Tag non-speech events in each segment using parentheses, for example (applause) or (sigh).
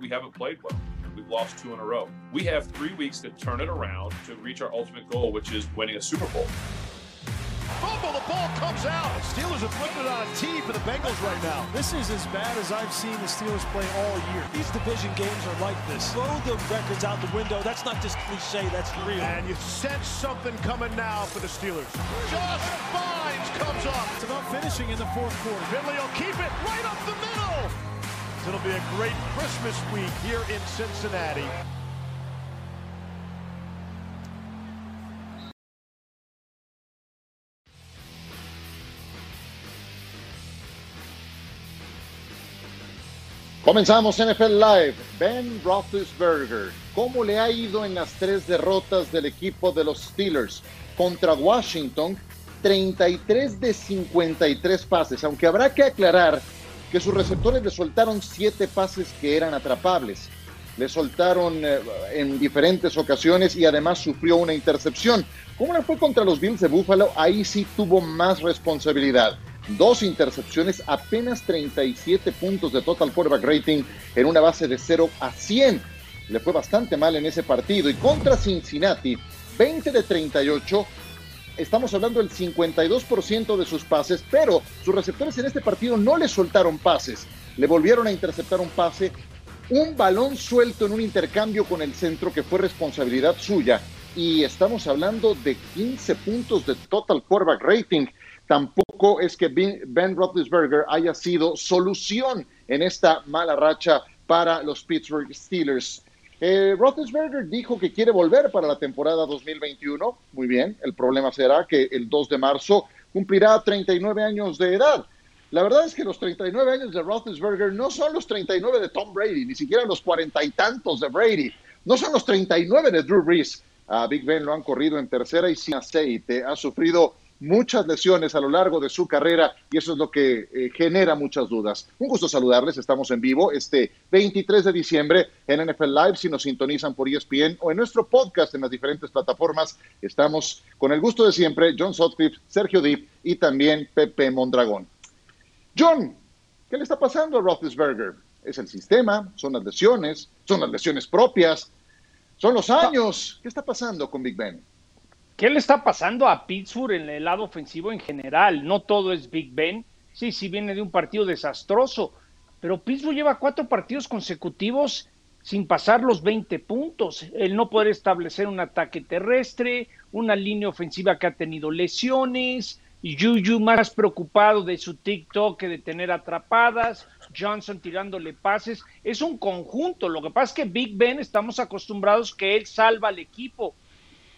we haven't played well. We've lost two in a row. We have three weeks to turn it around to reach our ultimate goal, which is winning a Super Bowl. Fumble, the ball comes out. Steelers are flipping it on a tee for the Bengals right now. This is as bad as I've seen the Steelers play all year. These division games are like this. Throw the records out the window. That's not just cliche, that's real. And you sense something coming now for the Steelers. Josh Bynes comes up. It's about finishing in the fourth quarter. Finley will keep it right up the middle. It'll be a great Christmas week here in Cincinnati. Comenzamos NFL Live. Ben Roethlisberger, ¿cómo le ha ido en las tres derrotas del equipo de los Steelers? Contra Washington, 33 de 53 pases, aunque habrá que aclarar que sus receptores le soltaron siete pases que eran atrapables. Le soltaron eh, en diferentes ocasiones y además sufrió una intercepción. ¿Cómo le fue contra los Bills de Buffalo? Ahí sí tuvo más responsabilidad dos intercepciones, apenas 37 puntos de total quarterback rating en una base de 0 a 100. Le fue bastante mal en ese partido. Y contra Cincinnati, 20 de 38. Estamos hablando del 52% de sus pases, pero sus receptores en este partido no le soltaron pases. Le volvieron a interceptar un pase, un balón suelto en un intercambio con el centro que fue responsabilidad suya. Y estamos hablando de 15 puntos de total quarterback rating tampoco es que Ben Roethlisberger haya sido solución en esta mala racha para los Pittsburgh Steelers. Eh, Roethlisberger dijo que quiere volver para la temporada 2021. Muy bien, el problema será que el 2 de marzo cumplirá 39 años de edad. La verdad es que los 39 años de Roethlisberger no son los 39 de Tom Brady, ni siquiera los cuarenta y tantos de Brady. No son los 39 de Drew Brees. A Big Ben lo han corrido en tercera y sin aceite. Ha sufrido muchas lesiones a lo largo de su carrera y eso es lo que eh, genera muchas dudas. Un gusto saludarles, estamos en vivo este 23 de diciembre en NFL Live, si nos sintonizan por ESPN o en nuestro podcast en las diferentes plataformas. Estamos con el gusto de siempre, John Sotcliffe, Sergio Deep y también Pepe Mondragón. John, ¿qué le está pasando a Roethlisberger? ¿Es el sistema? ¿Son las lesiones? ¿Son las lesiones propias? ¿Son los años? ¿Qué está pasando con Big Ben? ¿Qué le está pasando a Pittsburgh en el lado ofensivo en general? No todo es Big Ben. Sí, sí viene de un partido desastroso, pero Pittsburgh lleva cuatro partidos consecutivos sin pasar los 20 puntos. El no poder establecer un ataque terrestre, una línea ofensiva que ha tenido lesiones, Juju más preocupado de su TikTok que de tener atrapadas, Johnson tirándole pases. Es un conjunto. Lo que pasa es que Big Ben estamos acostumbrados que él salva al equipo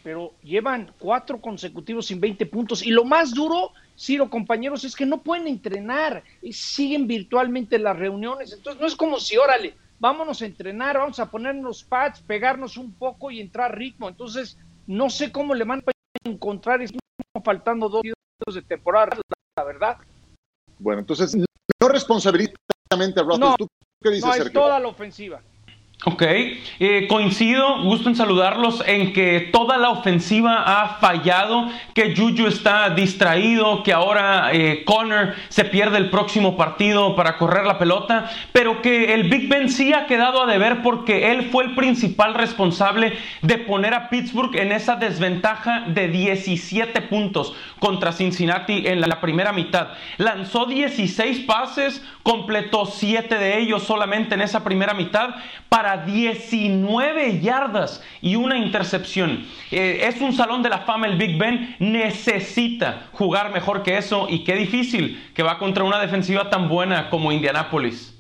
pero llevan cuatro consecutivos sin 20 puntos. Y lo más duro, Ciro, compañeros, es que no pueden entrenar, y siguen virtualmente las reuniones. Entonces no es como si, órale, vámonos a entrenar, vamos a ponernos pads, pegarnos un poco y entrar ritmo. Entonces, no sé cómo le van a encontrar, estamos faltando dos días de temporada, la verdad. Bueno, entonces, no responsabilizamente a no, ¿Tú qué dices, no, es toda la ofensiva. Ok, eh, coincido, gusto en saludarlos en que toda la ofensiva ha fallado, que Juju está distraído, que ahora eh, Connor se pierde el próximo partido para correr la pelota, pero que el Big Ben sí ha quedado a deber porque él fue el principal responsable de poner a Pittsburgh en esa desventaja de 17 puntos contra Cincinnati en la primera mitad. Lanzó 16 pases, completó 7 de ellos solamente en esa primera mitad para 19 yardas y una intercepción. Eh, es un salón de la fama el Big Ben, necesita jugar mejor que eso y qué difícil que va contra una defensiva tan buena como Indianapolis.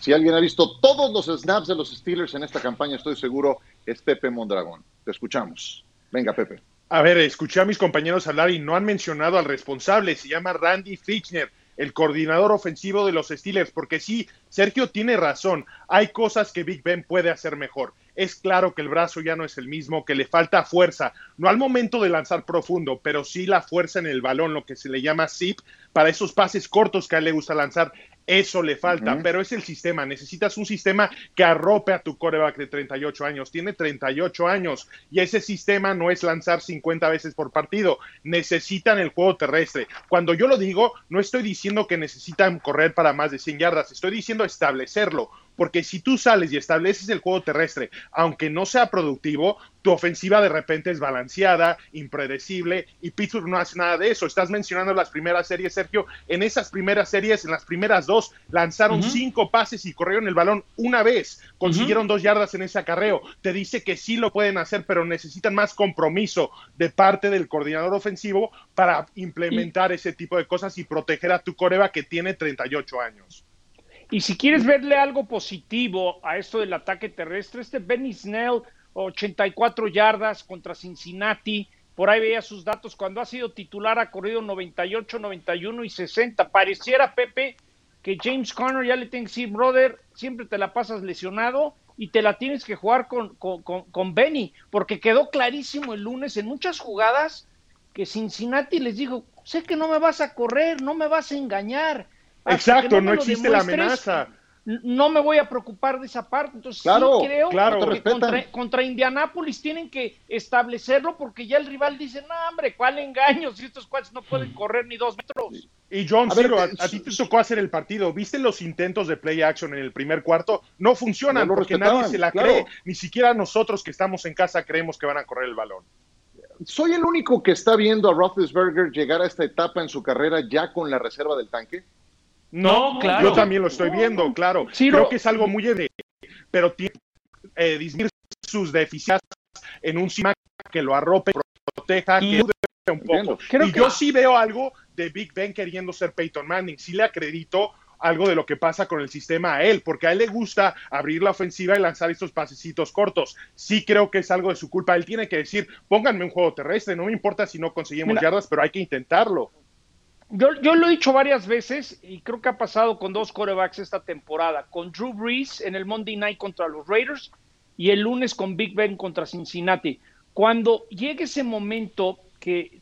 Si alguien ha visto todos los snaps de los Steelers en esta campaña, estoy seguro, es Pepe Mondragón. Te escuchamos. Venga, Pepe. A ver, escuché a mis compañeros hablar y no han mencionado al responsable, se llama Randy Fitchner el coordinador ofensivo de los Steelers, porque sí, Sergio tiene razón, hay cosas que Big Ben puede hacer mejor. Es claro que el brazo ya no es el mismo, que le falta fuerza, no al momento de lanzar profundo, pero sí la fuerza en el balón, lo que se le llama zip, para esos pases cortos que a él le gusta lanzar. Eso le falta, pero es el sistema. Necesitas un sistema que arrope a tu coreback de 38 años. Tiene 38 años y ese sistema no es lanzar 50 veces por partido. Necesitan el juego terrestre. Cuando yo lo digo, no estoy diciendo que necesitan correr para más de 100 yardas. Estoy diciendo establecerlo porque si tú sales y estableces el juego terrestre, aunque no sea productivo, tu ofensiva de repente es balanceada, impredecible, y Pittsburgh no hace nada de eso. Estás mencionando las primeras series, Sergio. En esas primeras series, en las primeras dos, lanzaron cinco pases y corrieron el balón una vez. Consiguieron dos yardas en ese acarreo. Te dice que sí lo pueden hacer, pero necesitan más compromiso de parte del coordinador ofensivo para implementar ese tipo de cosas y proteger a tu coreba que tiene 38 años. Y si quieres verle algo positivo a esto del ataque terrestre, este Benny Snell 84 yardas contra Cincinnati. Por ahí veía sus datos. Cuando ha sido titular ha corrido 98, 91 y 60. Pareciera, Pepe, que James Conner ya le tiene que decir, brother, siempre te la pasas lesionado y te la tienes que jugar con, con, con, Benny, porque quedó clarísimo el lunes en muchas jugadas que Cincinnati les dijo, sé que no me vas a correr, no me vas a engañar. Exacto, no, existe la amenaza no me voy a preocupar de esa parte. Entonces, sí creo que contra, contra, Indianápolis tienen que establecerlo porque ya el rival dice, no, hombre, ¿cuál engaño si estos cuates no pueden correr ni dos metros? Y John, a, ti te tocó hacer el partido. ¿Viste los intentos de play action en el primer cuarto? No funcionan porque nadie se la cree. Ni siquiera nosotros que estamos en casa creemos que van a correr el balón. ¿Soy el único que está viendo a Roethlisberger llegar a esta etapa en su carrera ya con la reserva del tanque? No, claro. Yo también lo estoy viendo, claro. Creo que es algo muy evidente, pero tiene eh, disminuir sus deficiencias en un sistema que lo arrope, proteja, que un poco. y yo sí veo algo de Big Ben queriendo ser Peyton Manning. Sí le acredito algo de lo que pasa con el sistema a él, porque a él le gusta abrir la ofensiva y lanzar estos pasecitos cortos. Sí creo que es algo de su culpa. Él tiene que decir, pónganme un juego terrestre, no me importa si no conseguimos yardas, pero hay que intentarlo. Yo, yo, lo he dicho varias veces y creo que ha pasado con dos corebacks esta temporada, con Drew Brees en el Monday Night contra los Raiders y el lunes con Big Ben contra Cincinnati. Cuando llegue ese momento que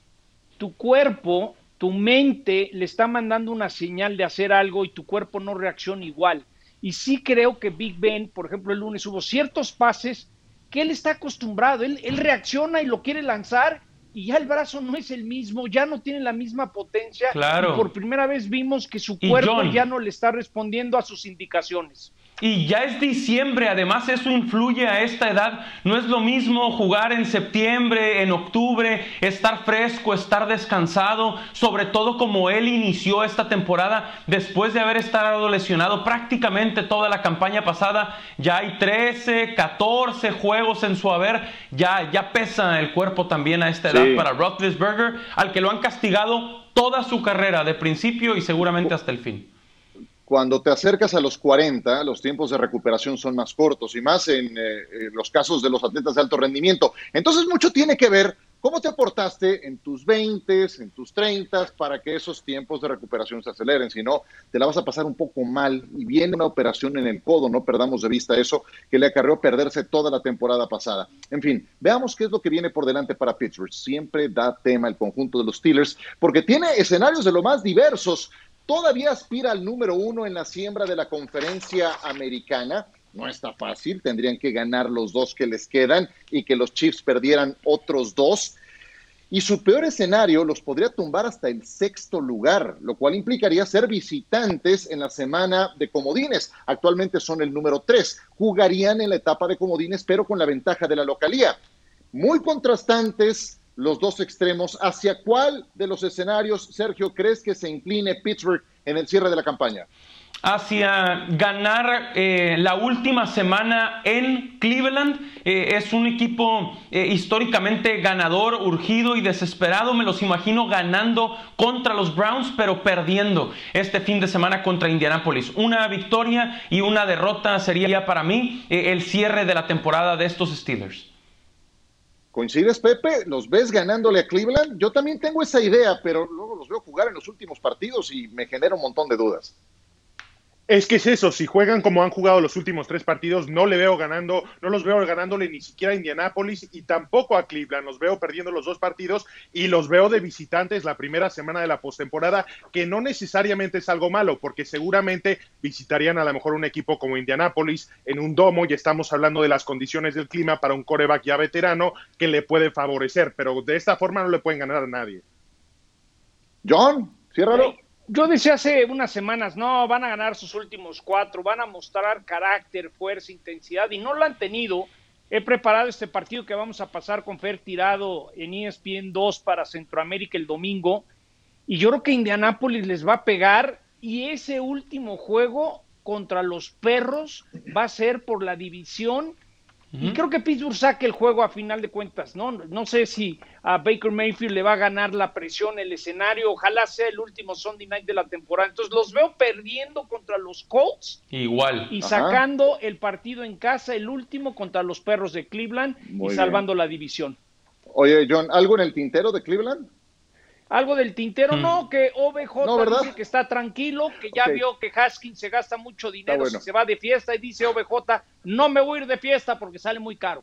tu cuerpo, tu mente le está mandando una señal de hacer algo y tu cuerpo no reacciona igual. Y sí creo que Big Ben, por ejemplo, el lunes hubo ciertos pases que él está acostumbrado, él, él reacciona y lo quiere lanzar y ya el brazo no es el mismo, ya no tiene la misma potencia. Claro. Y por primera vez vimos que su cuerpo ya no le está respondiendo a sus indicaciones. Y ya es diciembre, además eso influye a esta edad. No es lo mismo jugar en septiembre, en octubre, estar fresco, estar descansado, sobre todo como él inició esta temporada después de haber estado lesionado prácticamente toda la campaña pasada. Ya hay 13, 14 juegos en su haber. Ya, ya pesa el cuerpo también a esta edad para Roethlisberger, al que lo han castigado toda su carrera de principio y seguramente hasta el fin. Cuando te acercas a los 40, los tiempos de recuperación son más cortos y más en eh, los casos de los atletas de alto rendimiento. Entonces, mucho tiene que ver cómo te aportaste en tus 20, en tus 30 para que esos tiempos de recuperación se aceleren. Si no, te la vas a pasar un poco mal y viene una operación en el codo, no perdamos de vista eso, que le acarreó perderse toda la temporada pasada. En fin, veamos qué es lo que viene por delante para Pittsburgh. Siempre da tema el conjunto de los Steelers porque tiene escenarios de lo más diversos todavía aspira al número uno en la siembra de la conferencia americana. No está fácil, tendrían que ganar los dos que les quedan y que los Chiefs perdieran otros dos. Y su peor escenario los podría tumbar hasta el sexto lugar, lo cual implicaría ser visitantes en la semana de comodines. Actualmente son el número tres. Jugarían en la etapa de comodines, pero con la ventaja de la localía. Muy contrastantes los dos extremos. ¿Hacia cuál de los escenarios, Sergio, crees que se incline Pittsburgh en el cierre de la campaña? Hacia ganar eh, la última semana en Cleveland. Eh, es un equipo eh, históricamente ganador, urgido y desesperado. Me los imagino ganando contra los Browns, pero perdiendo este fin de semana contra Indianapolis. Una victoria y una derrota sería para mí el cierre de la temporada de estos Steelers. ¿Coincides, Pepe? ¿Los ves ganándole a Cleveland? Yo también tengo esa idea, pero luego los veo jugar en los últimos partidos y me genera un montón de dudas. Es que es eso, si juegan como han jugado los últimos tres partidos, no le veo ganando, no los veo ganándole ni siquiera a Indianápolis y tampoco a Cleveland. Los veo perdiendo los dos partidos y los veo de visitantes la primera semana de la postemporada, que no necesariamente es algo malo, porque seguramente visitarían a lo mejor un equipo como Indianápolis en un domo y estamos hablando de las condiciones del clima para un coreback ya veterano que le puede favorecer, pero de esta forma no le pueden ganar a nadie. John, ciérralo. Yo decía hace unas semanas, no, van a ganar sus últimos cuatro, van a mostrar carácter, fuerza, intensidad, y no lo han tenido. He preparado este partido que vamos a pasar con Fer tirado en ESPN 2 para Centroamérica el domingo, y yo creo que Indianápolis les va a pegar, y ese último juego contra los perros va a ser por la división y creo que Pittsburgh saque el juego a final de cuentas, ¿no? No sé si a Baker Mayfield le va a ganar la presión, el escenario, ojalá sea el último Sunday night de la temporada. Entonces los veo perdiendo contra los Colts. Igual. Y sacando el partido en casa, el último contra los Perros de Cleveland y salvando la división. Oye, John, ¿algo en el tintero de Cleveland? Algo del tintero, no, que OBJ dice que está tranquilo, que ya vio que Haskins se gasta mucho dinero si se va de fiesta y dice OBJ, no me voy a ir de fiesta porque sale muy caro.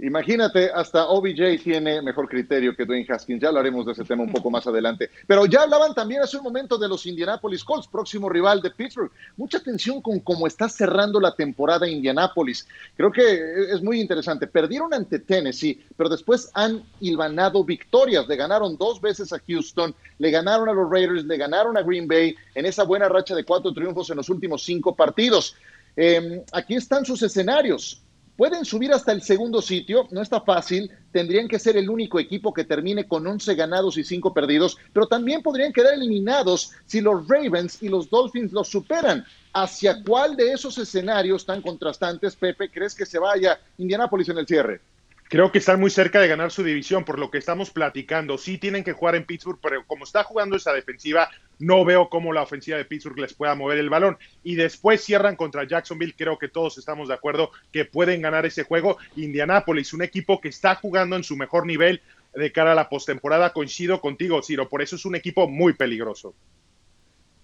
Imagínate, hasta OBJ tiene mejor criterio que Dwayne Haskins. Ya hablaremos de ese tema un poco más (laughs) adelante. Pero ya hablaban también hace un momento de los Indianapolis Colts, próximo rival de Pittsburgh. Mucha atención con cómo está cerrando la temporada Indianapolis. Creo que es muy interesante. Perdieron ante Tennessee, pero después han hilvanado victorias. Le ganaron dos veces a Houston, le ganaron a los Raiders, le ganaron a Green Bay en esa buena racha de cuatro triunfos en los últimos cinco partidos. Em, aquí están sus escenarios. Pueden subir hasta el segundo sitio, no está fácil, tendrían que ser el único equipo que termine con 11 ganados y 5 perdidos, pero también podrían quedar eliminados si los Ravens y los Dolphins los superan. ¿Hacia cuál de esos escenarios tan contrastantes, Pepe, crees que se vaya Indianápolis en el cierre? Creo que están muy cerca de ganar su división, por lo que estamos platicando. Sí tienen que jugar en Pittsburgh, pero como está jugando esa defensiva, no veo cómo la ofensiva de Pittsburgh les pueda mover el balón. Y después cierran contra Jacksonville. Creo que todos estamos de acuerdo que pueden ganar ese juego. Indianapolis, un equipo que está jugando en su mejor nivel de cara a la postemporada. Coincido contigo, Ciro. Por eso es un equipo muy peligroso.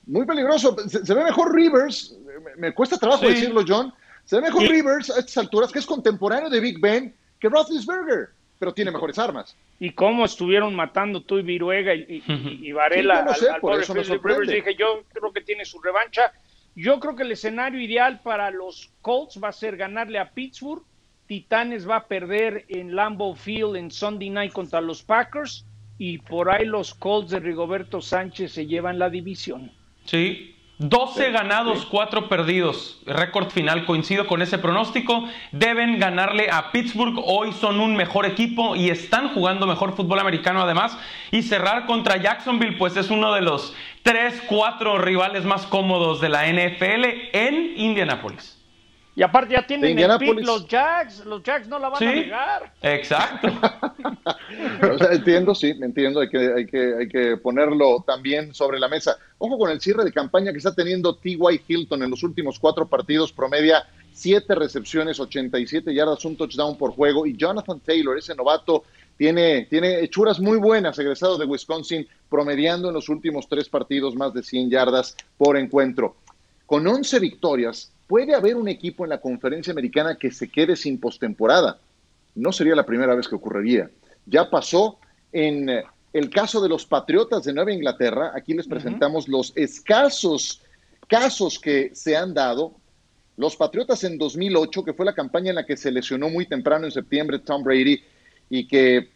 Muy peligroso. Se, ve mejor Rivers. Me, cuesta trabajo decirlo, John. Se ve mejor Rivers a estas alturas, que es contemporáneo de Big Ben que Roethlisberger, pero tiene mejores armas. Y cómo estuvieron matando tú y Viruega y, Varela al, por eso Rivers, dije, yo creo que tiene su revancha. Yo creo que el escenario ideal para los Colts va a ser ganarle a Pittsburgh. Titanes va a perder en Lambeau Field en Sunday Night contra los Packers y por ahí los Colts de Rigoberto Sánchez se llevan la división. Sí, 12 ganados, 4 perdidos. Récord final, coincido con ese pronóstico. Deben ganarle a Pittsburgh. Hoy son un mejor equipo y están jugando mejor fútbol americano además. Y cerrar contra Jacksonville, pues es uno de los 3, 4 rivales más cómodos de la NFL en Indianapolis. Y aparte ya tienen el pick los Jacks, los Jacks no la van a llegar. Exacto. (laughs) entiendo, sí, entiendo, hay que, hay, que, hay que ponerlo también sobre la mesa. Ojo con el cierre de campaña que está teniendo T.Y. Hilton en los últimos cuatro partidos, promedia siete recepciones, 87 yardas, un touchdown por juego. Y Jonathan Taylor, ese novato, tiene, tiene hechuras muy buenas, egresado de Wisconsin, promediando en los últimos tres partidos más de 100 yardas por encuentro. Con 11 victorias, puede haber un equipo en la conferencia americana que se quede sin postemporada. No sería la primera vez que ocurriría. Ya pasó en eh, el caso de los Patriotas de Nueva Inglaterra. Aquí les presentamos los escasos casos que se han dado. Los Patriotas en 2008, que fue la campaña en la que se lesionó muy temprano en septiembre Tom Brady y que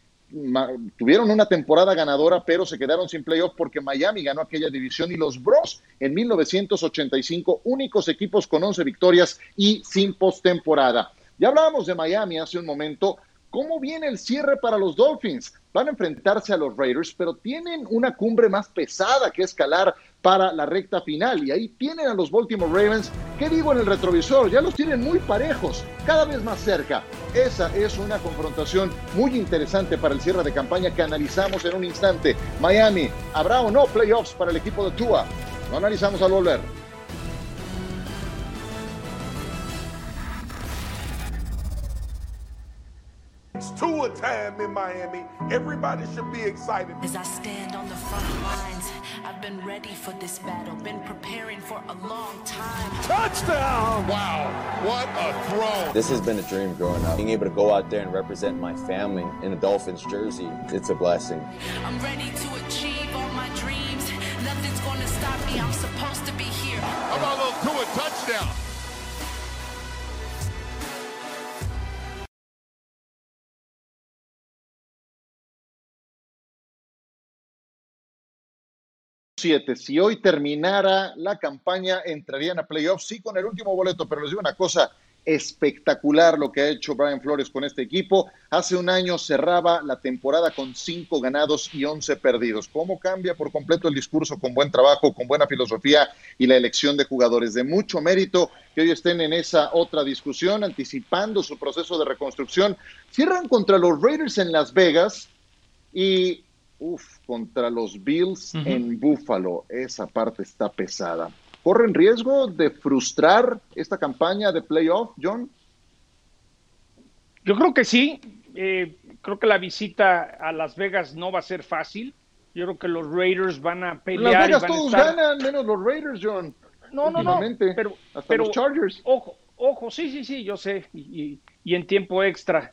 tuvieron una temporada ganadora, pero se quedaron sin playoff porque Miami ganó aquella división y los Bros en 1985, únicos equipos con 11 victorias y sin postemporada. Ya hablábamos de Miami hace un momento. ¿Cómo viene el cierre para los Dolphins? Van a enfrentarse a los Raiders, pero tienen una cumbre más pesada que escalar para la recta final. Y ahí tienen a los Baltimore Ravens, ¿qué digo en el retrovisor? Ya los tienen muy parejos, cada vez más cerca. Esa es una confrontación muy interesante para el cierre de campaña que analizamos en un instante. Miami, ¿habrá o no playoffs para el equipo de Tua? Lo analizamos al volver. It's Tua time in Miami. Everybody should be excited. As I stand on the front lines, I've been ready for this battle, been preparing for a long time. Touchdown! Wow, what a throw. This has been a dream growing up. Being able to go out there and represent my family in a Dolphins jersey, it's a blessing. I'm ready to achieve all my dreams. Nothing's gonna stop me. I'm supposed to be here. How about a little Tua touchdown? 7. Si hoy terminara la campaña, entrarían a playoffs, sí, con el último boleto, pero les digo una cosa, espectacular lo que ha hecho Brian Flores con este equipo. Hace un año cerraba la temporada con cinco ganados y once perdidos. ¿Cómo cambia por completo el discurso con buen trabajo, con buena filosofía y la elección de jugadores? De mucho mérito que hoy estén en esa otra discusión, anticipando su proceso de reconstrucción. Cierran contra los Raiders en Las Vegas y, uff, contra los Bills en Buffalo. Esa parte está pesada. ¿Corren riesgo de frustrar esta campaña de playoff, John? Yo creo que sí. Eh, creo que la visita a Las Vegas no va a ser fácil. Yo creo que los Raiders van a pelear. Las Vegas y van todos a estar... ganan, menos los Raiders, John. No, no, no. Pero, Hasta pero, los Chargers. Ojo, ojo, sí, sí, sí, yo sé. Y en tiempo extra.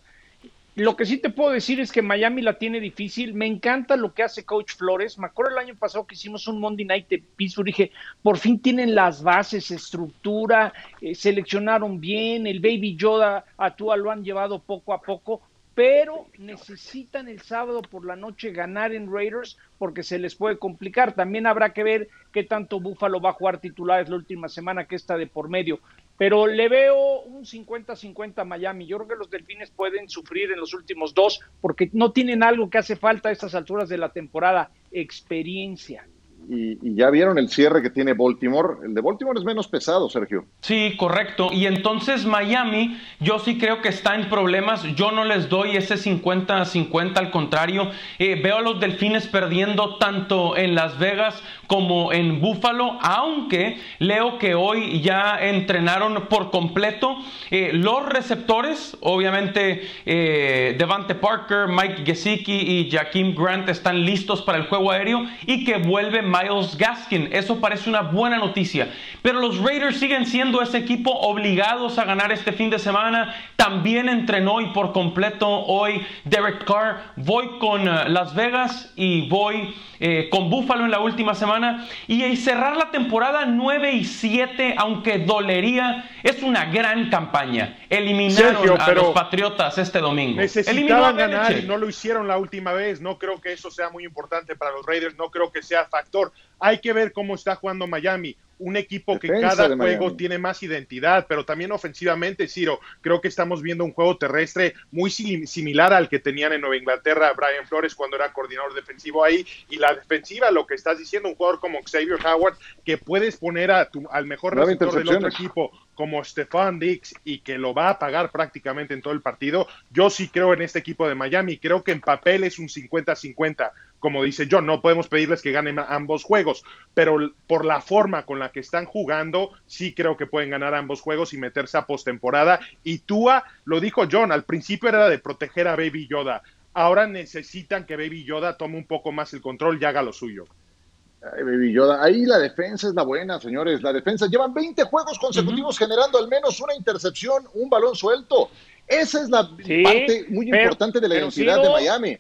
Lo que sí te puedo decir es que Miami la tiene difícil. Me encanta lo que hace Coach Flores. Me acuerdo el año pasado que hicimos un Monday Night de Pittsburgh. Dije, por fin tienen las bases, estructura, eh, seleccionaron bien. El Baby Yoda a Tua lo han llevado poco a poco. Pero necesitan el sábado por la noche ganar en Raiders porque se les puede complicar. También habrá que ver qué tanto Buffalo va a jugar titulares la última semana que está de por medio pero le veo un 50-50 a Miami. Yo creo que los Delfines pueden sufrir en los últimos dos porque no tienen algo que hace falta a estas alturas de la temporada, experiencia. Y, ya vieron el cierre que tiene Baltimore. El de Baltimore es menos pesado, Sergio. Sí, correcto. Y entonces Miami, yo sí creo que está en problemas. Yo no les doy ese 50-50, al contrario. Eh, veo a los Delfines perdiendo tanto en Las Vegas como en Buffalo, aunque leo que hoy ya entrenaron por completo eh, los receptores. Obviamente, eh, Devante Parker, Mike Gesicki y Jaquim Grant están listos para el juego aéreo y que vuelve Miles Gaskin. Eso parece una buena noticia. Pero los Raiders siguen siendo ese equipo obligados a ganar este fin de semana. También entrenó y por completo hoy Derek Carr. Voy con uh, Las Vegas y voy eh, con Buffalo en la última semana. Y, y, cerrar la temporada 9 y 7, aunque dolería, es una gran campaña. Eliminaron Sergio, a los Patriotas este domingo. Necesitaban ganar y no lo hicieron la última vez. No creo que eso sea muy importante para los Raiders. No creo que sea factor. Hay que ver cómo está jugando Miami un equipo que cada juego tiene más identidad, pero también ofensivamente, Ciro, creo que estamos viendo un juego terrestre muy sim- similar al que tenían en Nueva Inglaterra Brian Flores cuando era coordinador defensivo ahí, y la defensiva, lo que estás diciendo, un jugador como Xavier Howard, que puedes poner a tu, al mejor receptor del otro equipo como Stefan Dix y que lo va a pagar prácticamente en todo el partido, yo sí creo en este equipo de Miami, creo que en papel es un 50-50, como dice John, no podemos pedirles que ganen ambos juegos, pero por la forma con la que están jugando, sí creo que pueden ganar ambos juegos y meterse a postemporada. Y Tua, lo dijo John, al principio era de proteger a Baby Yoda. Ahora necesitan que Baby Yoda tome un poco más el control y haga lo suyo. Ay, Baby Yoda. Ahí la defensa es la buena, señores. La defensa llevan 20 juegos consecutivos generando al menos una intercepción, un balón suelto. Esa es la Sí, parte muy pero- importante de la identidad de Miami.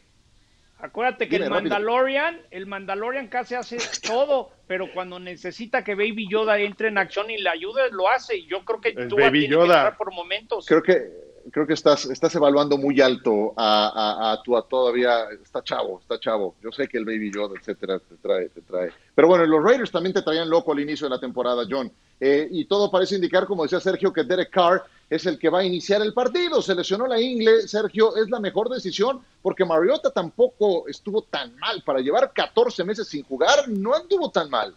Acuérdate que Dime, el rápido. Mandalorian, el Mandalorian casi hace todo, pero cuando necesita que Baby Yoda entre en acción y le ayude, lo hace. Y yo creo que Es tú Baby tiene que Yoda. entrar por momentos. Creo que creo que estás, estás evaluando muy alto a, a, a Tua todavía. Está chavo, está chavo. Yo sé que el Baby Yoda, etcétera, te trae, te trae. Pero bueno, los Raiders también te traían loco al inicio de la temporada, John. Eh, y todo parece indicar, como decía Sergio, que Derek Carr es el que va a iniciar el partido. Se lesionó la ingle, Sergio, es la mejor decisión porque Mariota tampoco estuvo tan mal. Para llevar 14 meses sin jugar, no anduvo tan mal.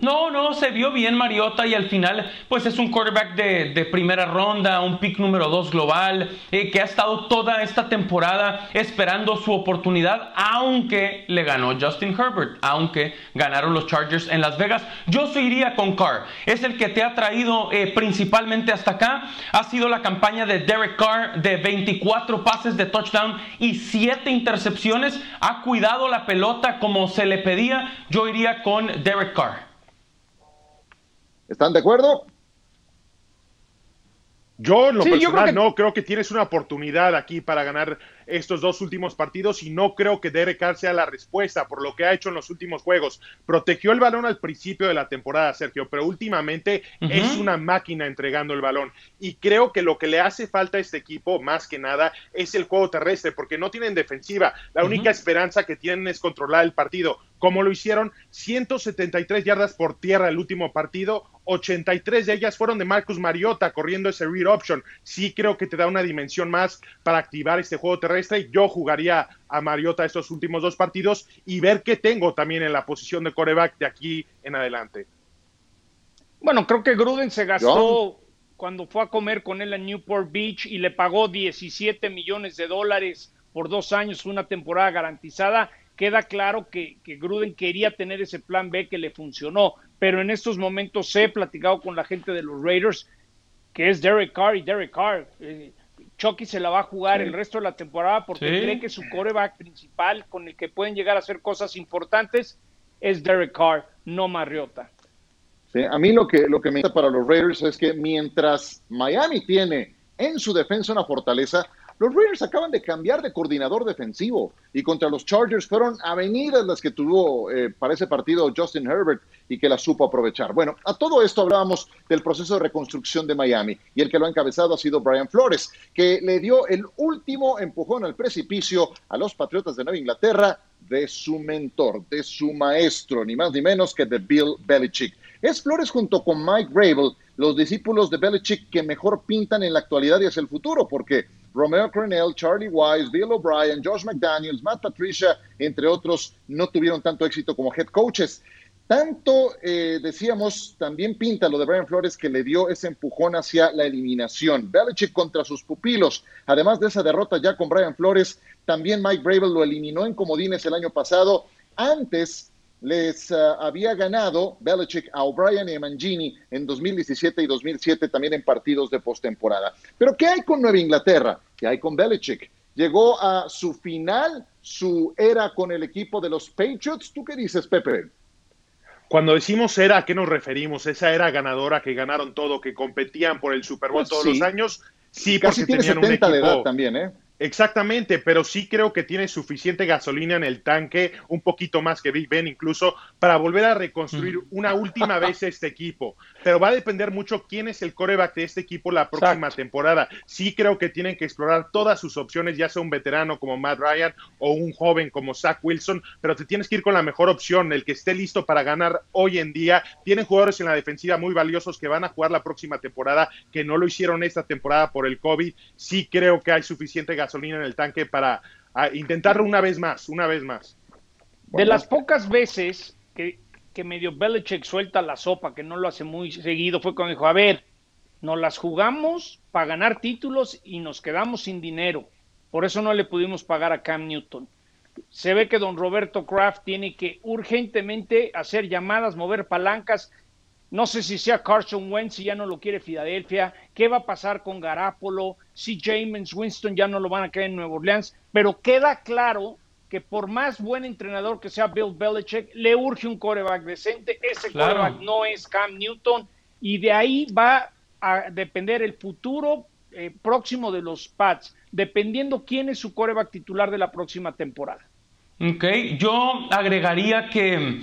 No, no, se vio bien Mariota y al final pues es un quarterback de, primera ronda, un pick número 2 global, eh, que ha estado toda esta temporada esperando su oportunidad, aunque le ganó Justin Herbert, aunque ganaron los Chargers en Las Vegas. Yo se iría con Carr, es el que te ha traído eh, principalmente hasta acá, ha sido la campaña de Derek Carr de 24 pases de touchdown y 7 intercepciones, ha cuidado la pelota como se le pedía, yo iría con Derek Carr. ¿Están de acuerdo? Yo, en lo Sí, yo personal, creo que- no, creo que tienes una oportunidad aquí para ganar estos dos últimos partidos y no creo que Derek Carr sea la respuesta por lo que ha hecho en los últimos juegos. Protegió el balón al principio de la temporada, Sergio, pero últimamente es una máquina entregando el balón y creo que lo que le hace falta a este equipo más que nada es el juego terrestre porque no tienen defensiva. La única esperanza que tienen es controlar el partido como lo hicieron 173 yardas por tierra el último partido, 83 de ellas fueron de Marcus Mariota corriendo ese read option. Sí creo que te da una dimensión más para activar este juego terrestre. Yo jugaría a Mariota estos últimos dos partidos y ver qué tengo también en la posición de coreback de aquí en adelante. Bueno, creo que Gruden se gastó cuando fue a comer con él en Newport Beach y le pagó 17 millones de dólares por dos años, una temporada garantizada queda claro que, Gruden quería tener ese plan B que le funcionó, pero en estos momentos he platicado con la gente de los Raiders que es Derek Carr y Derek Carr. Eh, Chucky se la va a jugar el resto de la temporada porque cree que su coreback principal con el que pueden llegar a hacer cosas importantes es Derek Carr, no Mariota. a mí lo que, lo que me gusta para los Raiders es que mientras Miami tiene en su defensa una fortaleza, los Raiders acaban de cambiar de coordinador defensivo y contra los Chargers fueron avenidas las que tuvo eh, para ese partido Justin Herbert y que la supo aprovechar. Bueno, a todo esto hablábamos del proceso de reconstrucción de Miami y el que lo ha encabezado ha sido Brian Flores, que le dio el último empujón al precipicio a los Patriotas de Nueva Inglaterra de su mentor, de su maestro, ni más ni menos que de Bill Belichick. Es Flores junto con Mike Rabel los discípulos de Belichick que mejor pintan en la actualidad y hacia el futuro, porque Romeo Cornell, Charlie Wise, Bill O'Brien, Josh McDaniels, Matt Patricia, entre otros, no tuvieron tanto éxito como head coaches. Tanto, eh, decíamos, también pinta lo de Brian Flores que le dio ese empujón hacia la eliminación. Belichick contra sus pupilos. Además de esa derrota ya con Brian Flores, también Mike Bravel lo eliminó en comodines el año pasado. Antes les ah, había ganado Belichick a O'Brien y a Mangini en 2017 y 2007 también en partidos de postemporada. Pero ¿qué hay con Nueva Inglaterra? ¿Qué hay con Belichick? Llegó a su final, su era con el equipo de los Patriots. ¿Tú qué dices, Pepe? Cuando decimos era, ¿a qué nos referimos? Esa era ganadora que ganaron todo, que competían por el Super Bowl pues todos los años. Sí, Casi porque tenían un equipo... de edad también, ¿eh? Exactamente, pero sí creo que tiene suficiente gasolina en el tanque, un poquito más que Big Ben incluso, para volver a reconstruir una última vez este equipo. Pero va a depender mucho quién es el coreback de este equipo la próxima temporada. Sí creo que tienen que explorar todas sus opciones, ya sea un veterano como Matt Ryan o un joven como Zach Wilson, pero te tienes que ir con la mejor opción, el que esté listo para ganar hoy en día. Tienen jugadores en la defensiva muy valiosos que van a jugar la próxima temporada, que no lo hicieron esta temporada por el COVID. Sí creo que hay suficiente gasolina gasolina en el tanque para intentarlo una vez más, una vez más. De las pocas veces que, que medio Belichick suelta la sopa, que no lo hace muy seguido, fue cuando dijo, a ver, nos las jugamos para ganar títulos y nos quedamos sin dinero. Por eso no le pudimos pagar a Cam Newton. Se ve que don Roberto Kraft tiene que urgentemente hacer llamadas, mover palancas no sé si sea Carson Wentz si ya no lo quiere Filadelfia. ¿Qué va a pasar con Garapolo? Si James Winston ya no lo van a querer en Nueva Orleans. Pero queda claro que por más buen entrenador que sea Bill Belichick, le urge un coreback decente. Ese coreback no es Cam Newton. Y de ahí va a depender el futuro eh, próximo de los Pats, dependiendo quién es su coreback titular de la próxima temporada. Ok, yo agregaría que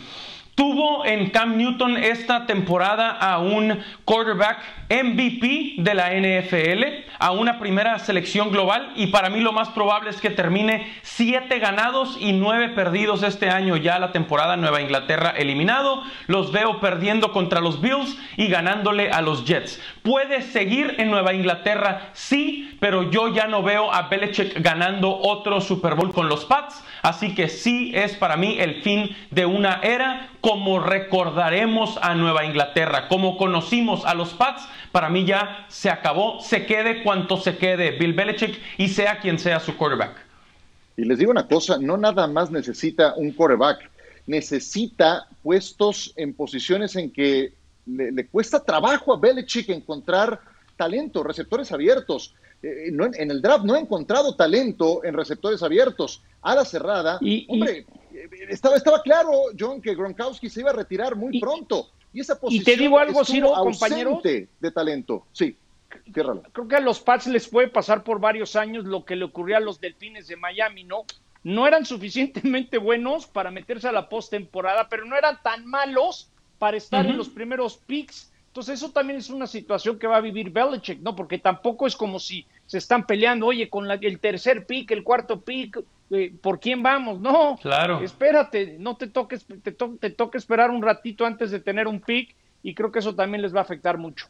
Tuvo en Cam Newton esta temporada a un quarterback MVP de la NFL, a una primera selección global y para mí lo más probable es que termine siete ganados y nueve perdidos este año ya la temporada Nueva Inglaterra eliminado. Los veo perdiendo contra los Bills y ganándole a los Jets. Puede seguir en Nueva Inglaterra, sí, pero yo ya no veo a Belichick ganando otro Super Bowl con los Pats, así que sí es para mí el fin de una era como recordaremos a Nueva Inglaterra, como conocimos a los Pats, para mí ya se acabó, se quede cuanto se quede Bill Belichick y sea quien sea su quarterback. Y les digo una cosa, no nada más necesita un quarterback, necesita puestos en posiciones en que le, cuesta trabajo a Belichick encontrar talento, receptores abiertos. Eh, en, el draft no ha encontrado talento en receptores abiertos. A la cerrada, y, hombre, estaba, estaba claro, John, que Gronkowski se iba a retirar muy pronto. Y esa posición y te digo algo, Ciro, compañero. de talento, sí. creo que a los Pats les puede pasar por varios años lo que le ocurrió a los Delfines de Miami, ¿no? No eran suficientemente buenos para meterse a la postemporada, pero no eran tan malos para estar en los primeros picks. Entonces, eso también es una situación que va a vivir Belichick, ¿no? Porque tampoco es como si se están peleando, oye, con el tercer pick, el cuarto pick, eh, ¿por quién vamos? No, claro. espérate, no te toques, te, te toca esperar un ratito antes de tener un pick y creo que eso también les va a afectar mucho.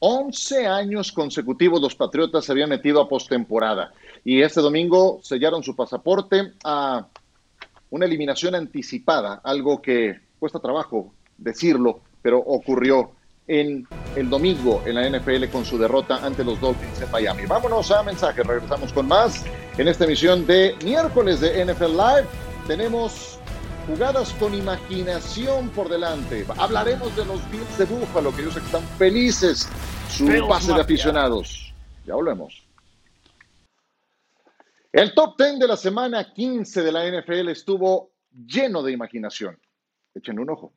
11 años consecutivos los Patriotas se habían metido a postemporada y este domingo sellaron su pasaporte a una eliminación anticipada, algo que cuesta trabajo decirlo, pero ocurrió en el domingo en la NFL con su derrota ante los Dolphins en Miami. Vámonos a mensajes, regresamos con más en esta emisión de miércoles de NFL Live. Tenemos jugadas con imaginación por delante. Hablaremos de los Bills de Buffalo, que ellos están felices. Su pase de aficionados. Ya volvemos. El top 10 de la semana 15 de la NFL estuvo lleno de imaginación. Echen un ojo.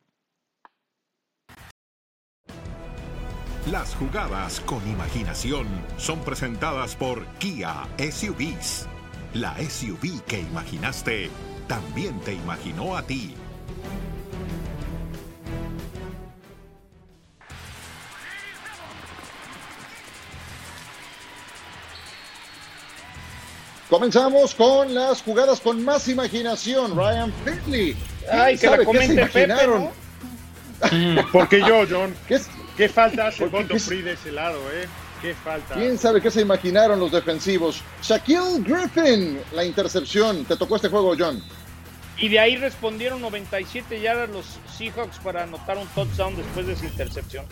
Las jugadas con imaginación son presentadas por Kia SUVs. La SUV que imaginaste también te imaginó a ti. Comenzamos con las jugadas con más imaginación. Ryan Finley. Ay, que la comente imaginaron? (laughs) Porque yo, John. ¿Qué, ¿Qué falta hace Bondo Free de ese lado, eh? ¿Qué falta? ¿Quién sabe qué se imaginaron los defensivos? Shaquille Griffin, la intercepción. ¿Te tocó este juego, John? Y de ahí respondieron 97 yardas los Seahawks para anotar un touchdown después de esa intercepción.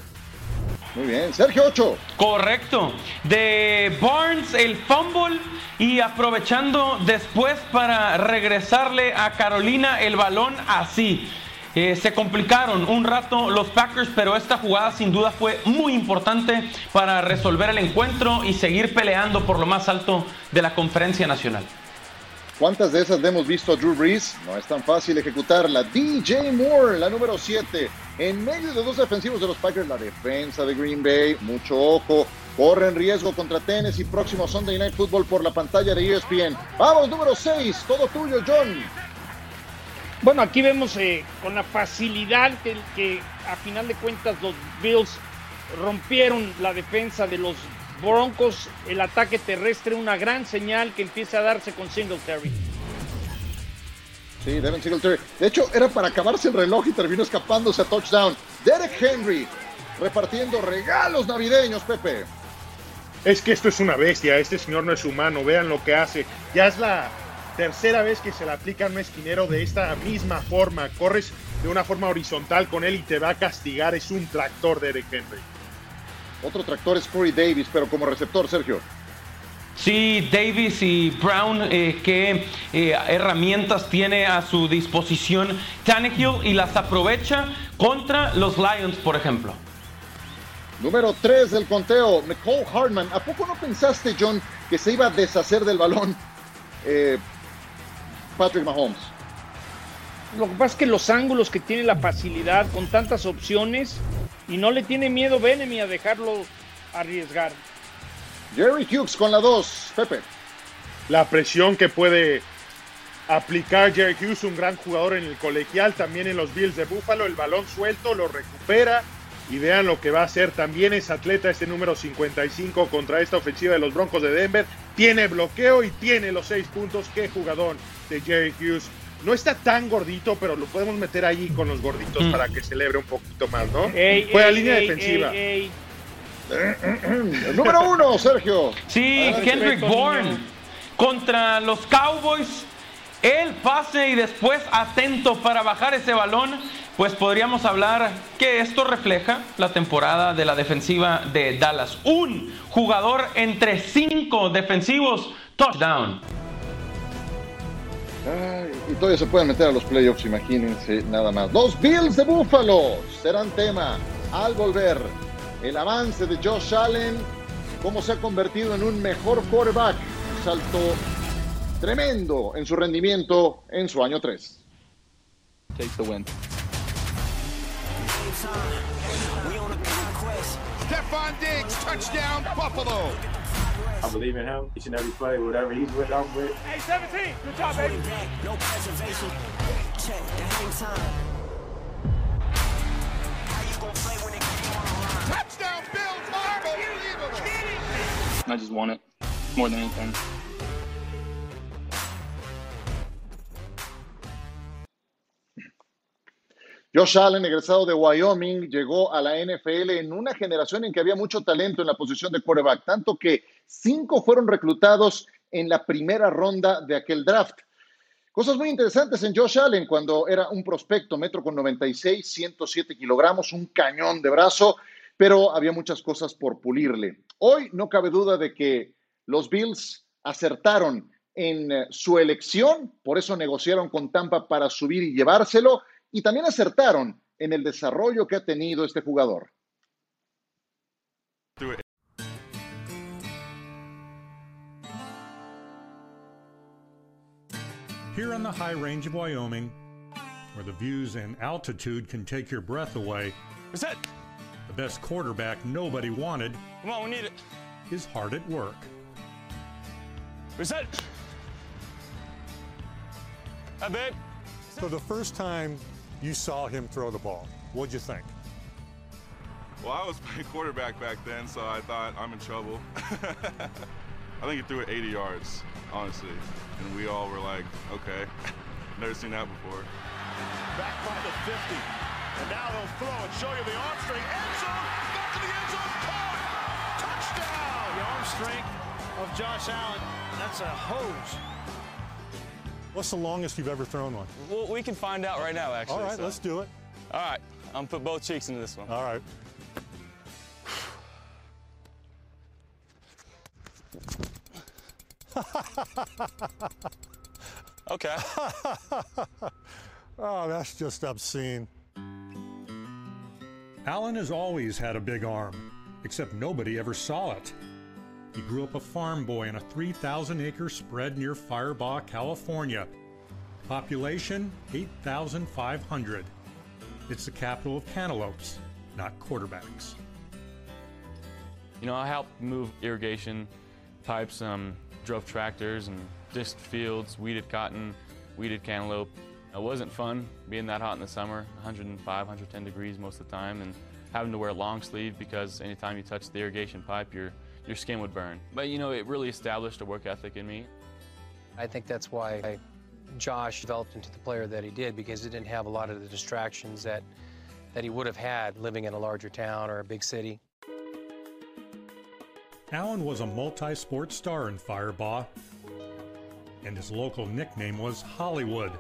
Muy bien, Sergio 8. Correcto. De Barnes el fumble y aprovechando después para regresarle a Carolina el balón así. Eh, se complicaron un rato los Packers, pero esta jugada sin duda fue muy importante para resolver el encuentro y seguir peleando por lo más alto de la conferencia nacional. ¿Cuántas de esas hemos visto a Drew Brees? No es tan fácil ejecutarla. DJ Moore, la número 7. En medio de dos defensivos de los Packers, la defensa de Green Bay, mucho ojo. Corre en riesgo contra Tennessee próximo Sunday Night Football por la pantalla de ESPN. Vamos, número 6. Todo tuyo, John. Bueno, aquí vemos eh, con la facilidad que, que a final de cuentas los Bills rompieron la defensa de los Broncos, el ataque terrestre, una gran señal que empieza a darse con Singletary. Sí, Devin Singletary. De hecho, era para acabarse el reloj y terminó escapándose a touchdown. Derek Henry repartiendo regalos navideños, Pepe. Es que esto es una bestia, este señor no es humano, vean lo que hace. Ya es la tercera vez que se le aplica a un esquinero de esta misma forma. Corres de una forma horizontal con él y te va a castigar. Es un tractor de Eric Henry. Otro tractor es Corey Davis, pero como receptor, Sergio. Sí, Davis y Brown, eh, qué eh, herramientas tiene a su disposición Tannehill y las aprovecha contra los Lions, por ejemplo. Número 3 del conteo, Nicole Hartman. ¿A poco no pensaste, John, que se iba a deshacer del balón eh, Patrick Mahomes. Lo que pasa es que los ángulos que tiene la facilidad con tantas opciones y no le tiene miedo Benemy a dejarlo arriesgar. Jerry Hughes con la 2, Pepe. La presión que puede aplicar Jerry Hughes, un gran jugador en el colegial, también en los Bills de Buffalo, el balón suelto, lo recupera y vean lo que va a hacer. También es atleta este número 55 contra esta ofensiva de los Broncos de Denver. Tiene bloqueo y tiene los seis puntos. Qué jugador de Jerry Hughes. No está tan gordito, pero lo podemos meter ahí con los gorditos mm. para que celebre un poquito más, ¿no? Fue a línea defensiva. (clears throat) Número uno, Sergio. Sí, Kendrick Bourne contra los Cowboys. El pase y después atento para bajar ese balón pues podríamos hablar que esto refleja la temporada de la defensiva de Dallas. Un jugador entre cinco defensivos, touchdown. Y todavía se pueden meter a los playoffs, imagínense nada más. Los Bills de Buffalo serán tema al volver. El avance de Josh Allen, cómo se ha convertido en un mejor quarterback. Un salto tremendo en su rendimiento en su año 3. Take the win. Stefan Diggs, touchdown, Buffalo. I believe in him. Each and every play, whatever he's with, I'm with. Hey, 17. Good job, baby. No preservation. Check the hang time. Touchdown, Bills. Unbelievable. I just want it more than anything. Josh Allen, egresado de Wyoming, llegó a la NFL en una generación en que había mucho talento en la posición de quarterback, tanto que cinco fueron reclutados en la primera ronda de aquel draft. Cosas muy interesantes en Josh Allen cuando era un prospecto, metro con 96, 107 kilogramos, un cañón de brazo, pero había muchas cosas por pulirle. Hoy no cabe duda de que los Bills acertaron en eh, su elección, por eso negociaron con Tampa para subir y llevárselo y también acertaron en el desarrollo que ha tenido este jugador. Here on the high range of Wyoming, where the views and altitude can take your breath away, Is it? the best quarterback nobody wanted Come on, we need it. is hard at work. Reset. Hi, babe. So the first time you saw him throw the ball, what'd you think? Well, I was (laughs) playing quarterback back then, so I thought I'm in trouble. (laughs) I think he threw it 80 yards, honestly. And we all were like, okay, (laughs) never seen that before. Back by the 50. And now they'll throw and show you the arm strength. End zone. Back to the end zone. Caught. Touchdown. The arm strength of Josh Allen. That's a hose. What's the longest you've ever thrown one? Well, we can find out right now, actually. All right, so. let's do it. All right, I'm gonna put both cheeks into this one. All right. (sighs) Okay. (laughs) oh, that's just obscene. Allen has always had a big arm, except nobody ever saw it. He grew up a farm boy on a 3,000 acre spread near Firebaugh, California. Population 8,500. It's the capital of cantaloupes, not quarterbacks. You know, I helped move irrigation pipes, um, drove tractors and disked fields, weeded cotton, weeded cantaloupe. It wasn't fun being that hot in the summer, 105, 110 degrees most of the time, and having to wear long sleeve because anytime you touch the irrigation pipe, your, your skin would burn. But you know, it really established a work ethic in me. I think that's why Josh developed into the player that he did because he didn't have a lot of the distractions that, that he would have had living in a larger town or a big city. Allen was a multi sport star in Firebaugh, and his local nickname was Hollywood.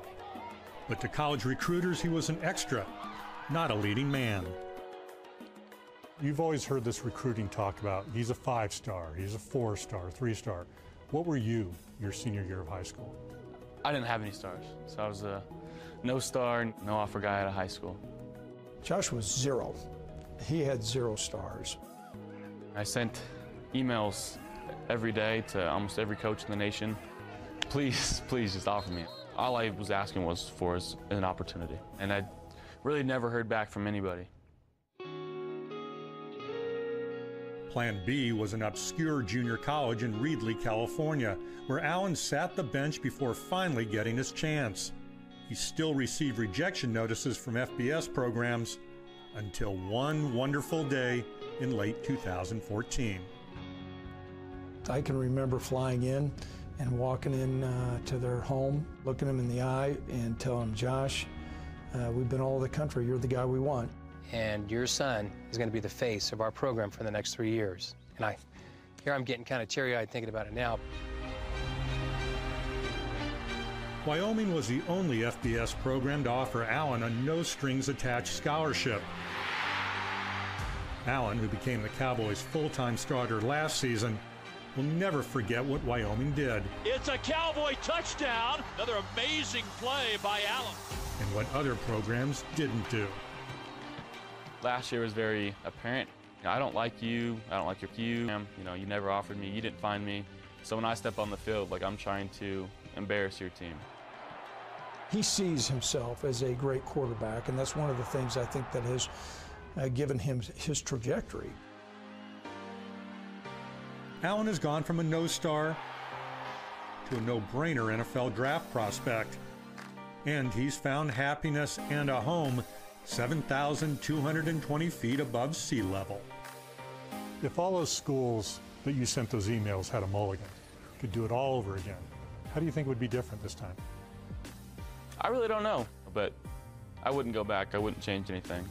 But to college recruiters, he was an extra, not a leading man. You've always heard this recruiting talk about he's a five star, he's a four star, three star. What were you your senior year of high school? I didn't have any stars, so I was a no star, no offer guy out of high school. Josh was zero. He had zero stars. I sent emails every day to almost every coach in the nation. Please, (laughs) please just offer me. All I was asking was for an opportunity. And I really never heard back from anybody. Plan B was an obscure junior college in Reedley, California, where Allen sat the bench before finally getting his chance. He still received rejection notices from FBS programs until one wonderful day in late 2014. I can remember flying in and walking in uh, to their home, looking them in the eye, and telling them, Josh, uh, we've been all over the country. You're the guy we want. And your son is going to be the face of our program for the next three years. And I, here I'm getting kind of teary-eyed thinking about it now. Wyoming was the only FBS program to offer Allen a no strings attached scholarship. Allen, who became the Cowboys' full time starter last season, will never forget what Wyoming did It's a Cowboy touchdown. Another amazing play by Allen. and what other programs didn't do. Last year was very apparent. You know, I don't like you. I don't like your you. You know, you never offered me. You didn't find me. So when I step on the field, like I'm trying to embarrass your team. He sees himself as a great quarterback, and that's one of the things I think that has uh, given him his trajectory. Allen has gone from a no star to a no brainer NFL draft prospect. And he's found happiness and a home 7,220 feet above sea level. If all those schools that you sent those emails had a mulligan, could do it all over again, how do you think it would be different this time? I really don't know, but I wouldn't go back. I wouldn't change anything.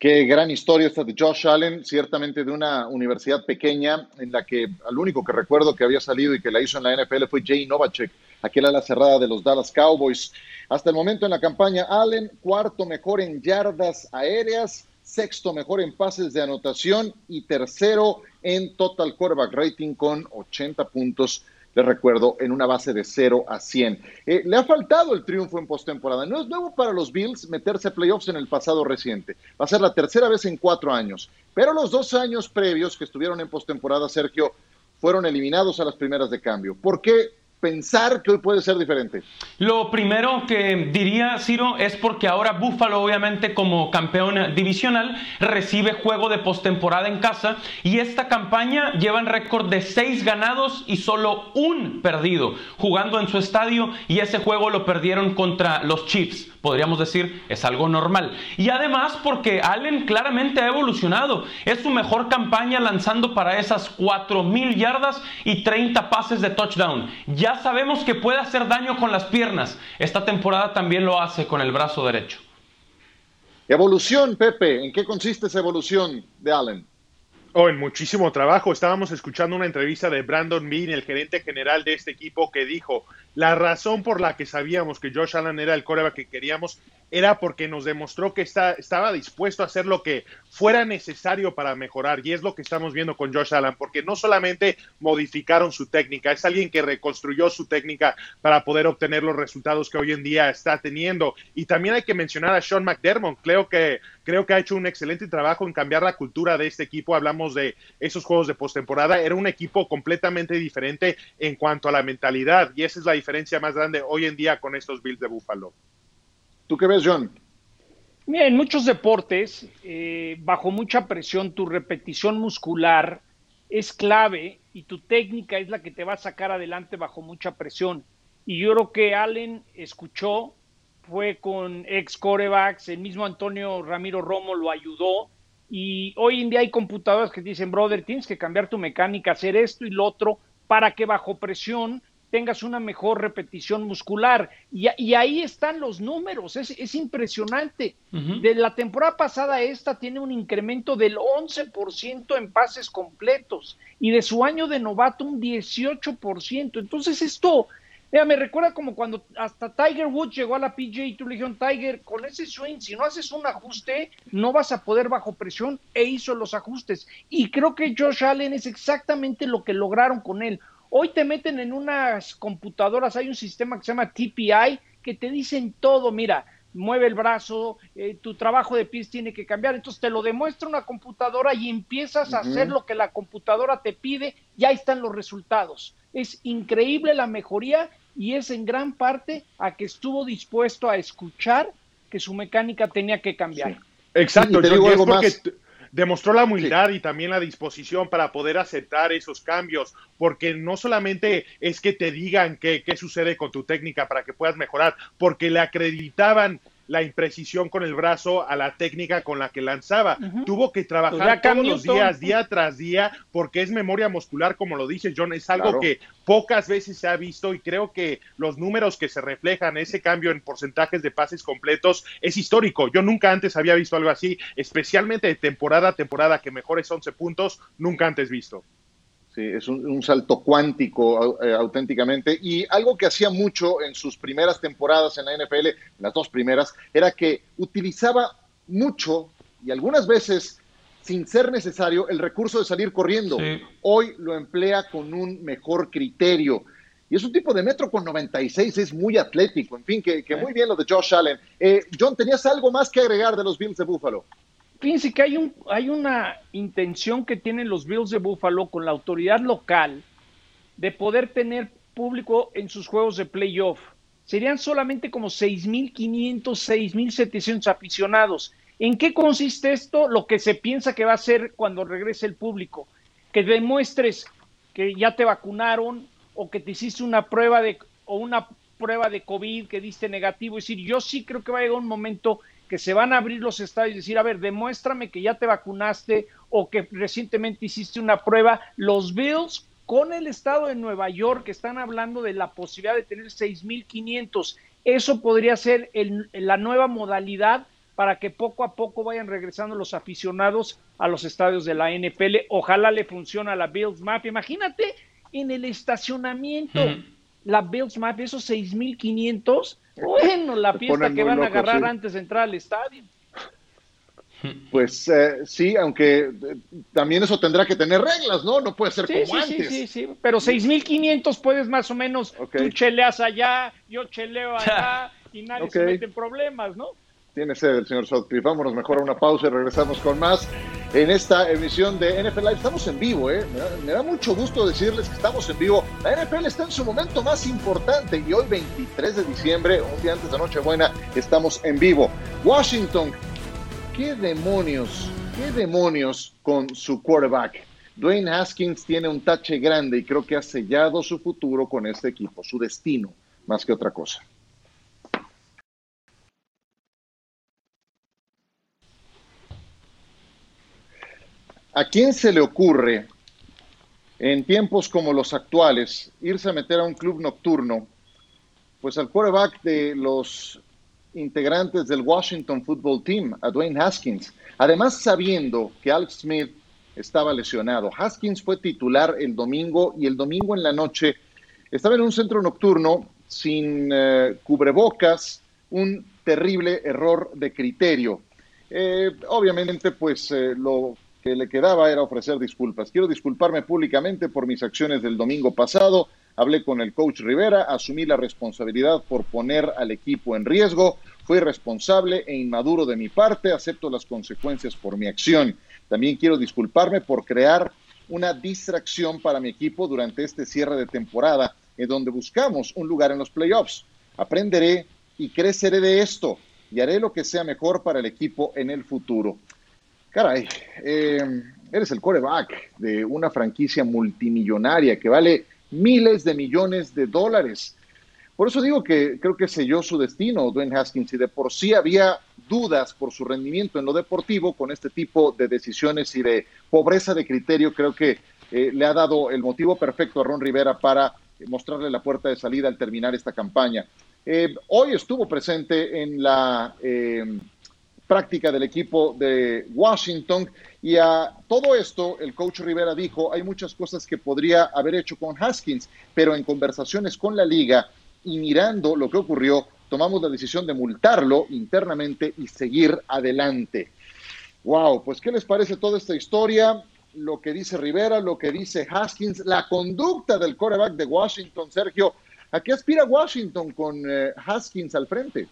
Qué gran historia esta de Josh Allen, ciertamente de una universidad pequeña en la que al único que recuerdo que había salido y que la hizo en la NFL fue Jay Novacek, aquel ala cerrada de los Dallas Cowboys. Hasta el momento en la campaña, Allen, cuarto mejor en yardas aéreas, sexto mejor en pases de anotación y tercero en total quarterback rating con 80 puntos les recuerdo, en una base de 0 a 100. Eh, le ha faltado el triunfo en postemporada. No es nuevo para los Bills meterse a playoffs en el pasado reciente. Va a ser la tercera vez en cuatro años. Pero los dos años previos que estuvieron en postemporada, Sergio, fueron eliminados a las primeras de cambio. ¿Por qué pensar que hoy puede ser diferente? Lo primero que diría Ciro es porque ahora Buffalo, obviamente como campeón divisional, recibe juego de postemporada en casa y esta campaña lleva en récord de seis ganados y solo un perdido, jugando en su estadio y ese juego lo perdieron contra los Chiefs podríamos decir, es algo normal. Y además porque Allen claramente ha evolucionado. Es su mejor campaña lanzando para esas 4.000 yardas y 30 pases de touchdown. Ya sabemos que puede hacer daño con las piernas. Esta temporada también lo hace con el brazo derecho. Evolución, Pepe. ¿En qué consiste esa evolución de Allen? Oh, en muchísimo trabajo. Estábamos escuchando una entrevista de Brandon Bean, el gerente general de este equipo, que dijo, la razón por la que sabíamos que Josh Allen era el coreback que queríamos era porque nos demostró que está, estaba dispuesto a hacer lo que fuera necesario para mejorar. Y es lo que estamos viendo con Josh Allen, porque no solamente modificaron su técnica, es alguien que reconstruyó su técnica para poder obtener los resultados que hoy en día está teniendo. Y también hay que mencionar a Sean McDermott. Creo que, creo que ha hecho un excelente trabajo en cambiar la cultura de este equipo. Hablamos de esos juegos de postemporada. Era un equipo completamente diferente en cuanto a la mentalidad. Y esa es la diferencia más grande hoy en día con estos Bills de Buffalo. ¿Tú qué ves, John? Mira, en muchos deportes, eh, bajo mucha presión, tu repetición muscular es clave y tu técnica es la que te va a sacar adelante bajo mucha presión. Y yo creo que Allen escuchó, fue con ex corebacks, el mismo Antonio Ramiro Romo lo ayudó. Y hoy en día hay computadoras que dicen, brother, tienes que cambiar tu mecánica, hacer esto y lo otro, para que bajo presión tengas una mejor repetición muscular. Y, y ahí están los números, es, es impresionante. De la temporada pasada esta tiene un incremento del 11% en pases completos y de su año de novato un 18%. Entonces esto, mira, me recuerda como cuando hasta Tiger Woods llegó a la PGA y tú le dijeron, Tiger, con ese swing, si no haces un ajuste, no vas a poder bajo presión, e hizo los ajustes. Y creo que Josh Allen es exactamente lo que lograron con él Hoy te meten en unas computadoras, hay un sistema que se llama TPI que te dicen todo, mira, mueve el brazo, eh, tu trabajo de pies tiene que cambiar, entonces te lo demuestra una computadora y empiezas a hacer lo que la computadora te pide y ahí están los resultados. Es increíble la mejoría y es en gran parte a que estuvo dispuesto a escuchar que su mecánica tenía que cambiar. Exacto, te digo algo más demostró la humildad y también la disposición para poder aceptar esos cambios, porque no solamente es que te digan qué, qué sucede con tu técnica para que puedas mejorar, porque le acreditaban la imprecisión con el brazo a la técnica con la que lanzaba. Tuvo que trabajar todos los días, día tras día, porque es memoria muscular, como lo dice John, es algo que pocas veces se ha visto y creo que los números que se reflejan, ese cambio en porcentajes de pases completos, es histórico. Yo nunca antes había visto algo así, especialmente de temporada a temporada, que mejores 11 puntos, nunca antes visto es un, salto cuántico eh, auténticamente. Y algo que hacía mucho en sus primeras temporadas en la NFL, las dos primeras, era que utilizaba mucho y algunas veces sin ser necesario el recurso de salir corriendo. Hoy lo emplea con un mejor criterio. Y es un tipo de metro con 96, es muy atlético. En fin, que, muy bien lo de Josh Allen. Eh, John, ¿tenías algo más que agregar de los Bills de Buffalo? Fíjense que hay, un, hay una intención que tienen los Bills de Buffalo con la autoridad local de poder tener público en sus juegos de playoff. serían solamente como 6.500, 6.700 aficionados. ¿En qué consiste esto? Lo que se piensa que va a ser cuando regrese el público. Que demuestres que ya te vacunaron o que te hiciste una prueba de o una prueba de COVID que diste negativo. Es decir, yo sí creo que va a llegar un momento que se van a abrir los estadios y decir, a ver, demuéstrame que ya te vacunaste o que recientemente hiciste una prueba. Los Bills con el estado de Nueva York están hablando de la posibilidad de tener 6.500. Eso podría ser el, la nueva modalidad para que poco a poco vayan regresando los aficionados a los estadios de la NFL. Ojalá le funcione a la Bills Mafia. Imagínate en el estacionamiento, la Bills Mafia, esos 6.500. Bueno, la fiesta que van a agarrar antes de entrar al estadio. Pues eh, sí, aunque eh, también eso tendrá que tener reglas, ¿no? No puede ser sí, como sí, antes. Sí, sí, sí, pero 6.500 puedes más o menos, tú cheleas allá, yo cheleo (laughs) allá y nadie Ok. se mete en problemas, ¿no? Tiene sed el señor Southcliffe. Vámonos mejor a una pausa y regresamos con más en esta emisión de NFL Live. Estamos en vivo, ¿eh? Me da, me da mucho gusto decirles que estamos en vivo. La NFL está en su momento más importante y hoy, 23 de diciembre, un día antes de Nochebuena, estamos en vivo. Washington, ¿qué demonios, qué demonios con su quarterback? Dwayne Haskins tiene un tache grande y creo que ha sellado su futuro con este equipo, su destino, más que otra cosa. ¿A quién se le ocurre en tiempos como los actuales irse a meter a un club nocturno? Pues al quarterback de los integrantes del Washington Football Team, a Dwayne Haskins. Además, sabiendo que Alex Smith estaba lesionado. Haskins fue titular el domingo y el domingo en la noche estaba en un centro nocturno sin eh, cubrebocas, un terrible error de criterio. Eh, obviamente, pues eh, lo que le quedaba era ofrecer disculpas. Quiero disculparme públicamente por mis acciones del domingo pasado. Hablé con el coach Rivera, asumí la responsabilidad por poner al equipo en riesgo. Fui responsable e inmaduro de mi parte. Acepto las consecuencias por mi acción. También quiero disculparme por crear una distracción para mi equipo durante este cierre de temporada, en donde buscamos un lugar en los playoffs. Aprenderé y creceré de esto y haré lo que sea mejor para el equipo en el futuro. Caray, eh, eres el coreback de una franquicia multimillonaria que vale miles de millones de dólares. Por eso digo que creo que selló su destino Dwayne Haskins y de por sí había dudas por su rendimiento en lo deportivo con este tipo de decisiones y de pobreza de criterio. Creo que eh, le ha dado el motivo perfecto a Ron Rivera para mostrarle la puerta de salida al terminar esta campaña. Eh, hoy estuvo presente en la práctica del equipo de Washington y a todo esto el coach Rivera dijo hay muchas cosas que podría haber hecho con Haskins, pero en conversaciones con la liga y mirando lo que ocurrió, tomamos la decisión de multarlo internamente y seguir adelante. Wow, pues ¿qué les parece toda esta historia? Lo que dice Rivera, lo que dice Haskins, la conducta del quarterback de Washington, Sergio. ¿A qué aspira Washington con eh, Haskins al frente?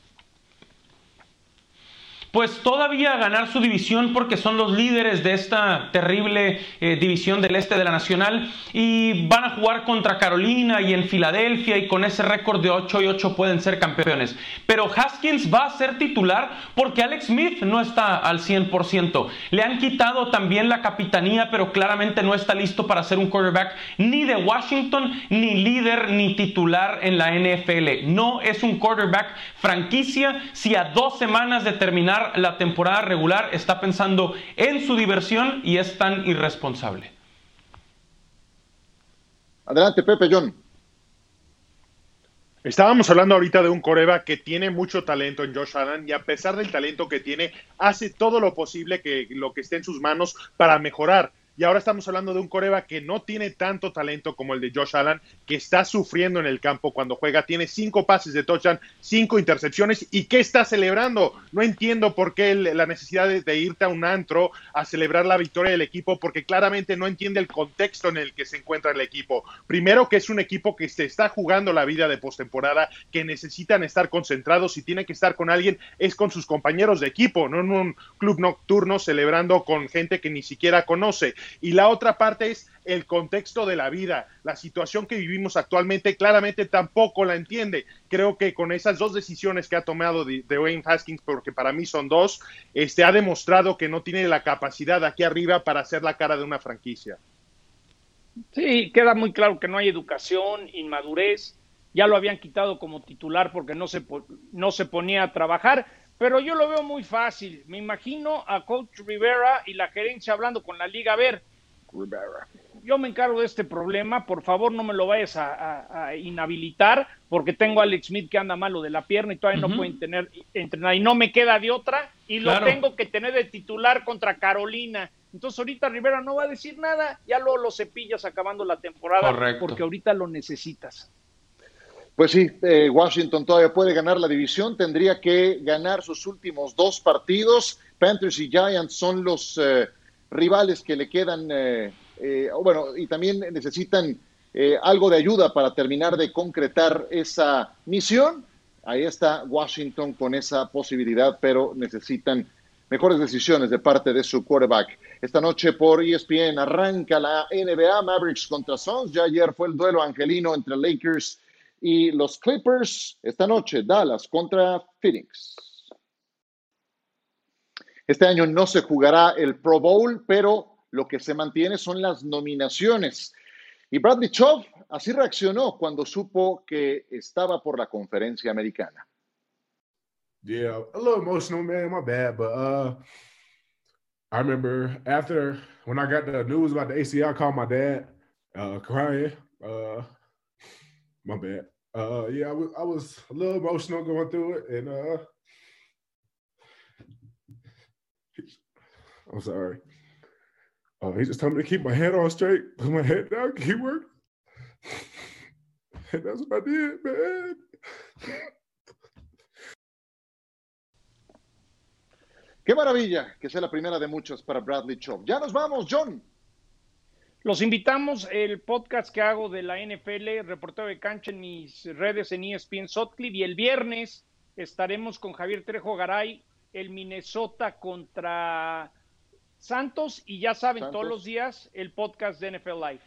Pues todavía ganar su división porque son los líderes de esta terrible eh, división del este de la Nacional y van a jugar contra Carolina y en Filadelfia y con ese récord de 8 y 8 pueden ser campeones. Pero Haskins va a ser titular porque Alex Smith no está al 100%. Le han quitado también la capitanía, pero claramente no está listo para ser un quarterback ni de Washington, ni líder, ni titular en la NFL. No es un quarterback franquicia si a dos semanas de terminar la temporada regular está pensando en su diversión y es tan irresponsable. Adelante, Pepe John. Estábamos hablando ahorita de un coreba que tiene mucho talento en Josh Allen y a pesar del talento que tiene, hace todo lo posible que lo que esté en sus manos para mejorar. Y ahora estamos hablando de un coreba que no tiene tanto talento como el de Josh Allen, que está sufriendo en el campo cuando juega. Tiene cinco pases de touchdown, cinco intercepciones. ¿Y qué está celebrando? No entiendo por qué la necesidad de, de irte a un antro a celebrar la victoria del equipo, porque claramente no entiende el contexto en el que se encuentra el equipo. Primero, que es un equipo que se está jugando la vida de postemporada, que necesitan estar concentrados y tiene que estar con alguien, es con sus compañeros de equipo, no en un club nocturno celebrando con gente que ni siquiera conoce. Y la otra parte es el contexto de la vida, la situación que vivimos actualmente, claramente tampoco la entiende. Creo que con esas dos decisiones que ha tomado de, Wayne Haskins, porque para mí son dos, este, ha demostrado que no tiene la capacidad aquí arriba para hacer la cara de una franquicia. Sí, queda muy claro que no hay educación, inmadurez. Ya lo habían quitado como titular porque no se, no se ponía a trabajar, pero yo lo veo muy fácil. Me imagino a Coach Rivera y la gerencia hablando con la liga. A ver, Rivera, yo me encargo de este problema. Por favor, no me lo vayas a, a, a inhabilitar porque tengo a Alex Smith que anda malo de la pierna y todavía uh -huh. no pueden tener entrenar. Y no me queda de otra y lo claro. tengo que tener de titular contra Carolina. Entonces ahorita Rivera no va a decir nada, ya luego lo cepillas acabando la temporada Correcto. porque ahorita lo necesitas. Pues sí, eh, Washington todavía puede ganar la división, tendría que ganar sus últimos dos partidos. Panthers y Giants son los eh, rivales que le quedan, eh, bueno, y también necesitan algo de ayuda para terminar de concretar esa misión. Ahí está Washington con esa posibilidad, pero necesitan mejores decisiones de parte de su quarterback. Esta noche por ESPN arranca la NBA Mavericks contra Suns. Ya ayer fue el duelo angelino entre Lakers y los Clippers. Esta noche Dallas contra Phoenix. Este año no se jugará el Pro Bowl, pero lo que se mantiene son las nominaciones. Y Bradley Chubb así reaccionó cuando supo que estaba por la conferencia americana. Yeah, a little emotional, man. My bad, but uh, I remember after when I got the news about the ACL, I called my dad, uh, crying. Uh, my bad. Uh, yeah, I was I was a little emotional going through it, and uh, I'm sorry. Uh, he just told me to keep my head on straight, put my head down, keep working. And (laughs) that's what I did, man. Qué maravilla que sea la primera de muchas para Bradley Chubb. Ya nos vamos, John. Los invitamos el podcast que hago de la NFL, reportero de cancha en mis redes en ESPN Sotcliffe y el viernes estaremos con Javier Trejo Garay, el Minnesota contra Santos y ya saben Santos. todos los días el podcast de NFL Live.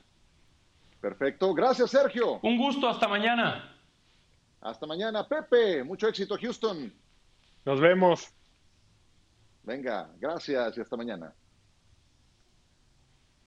Perfecto, gracias Sergio. Un gusto, hasta mañana. Hasta mañana, Pepe. Mucho éxito, Houston. Nos vemos. Venga, gracias y hasta mañana.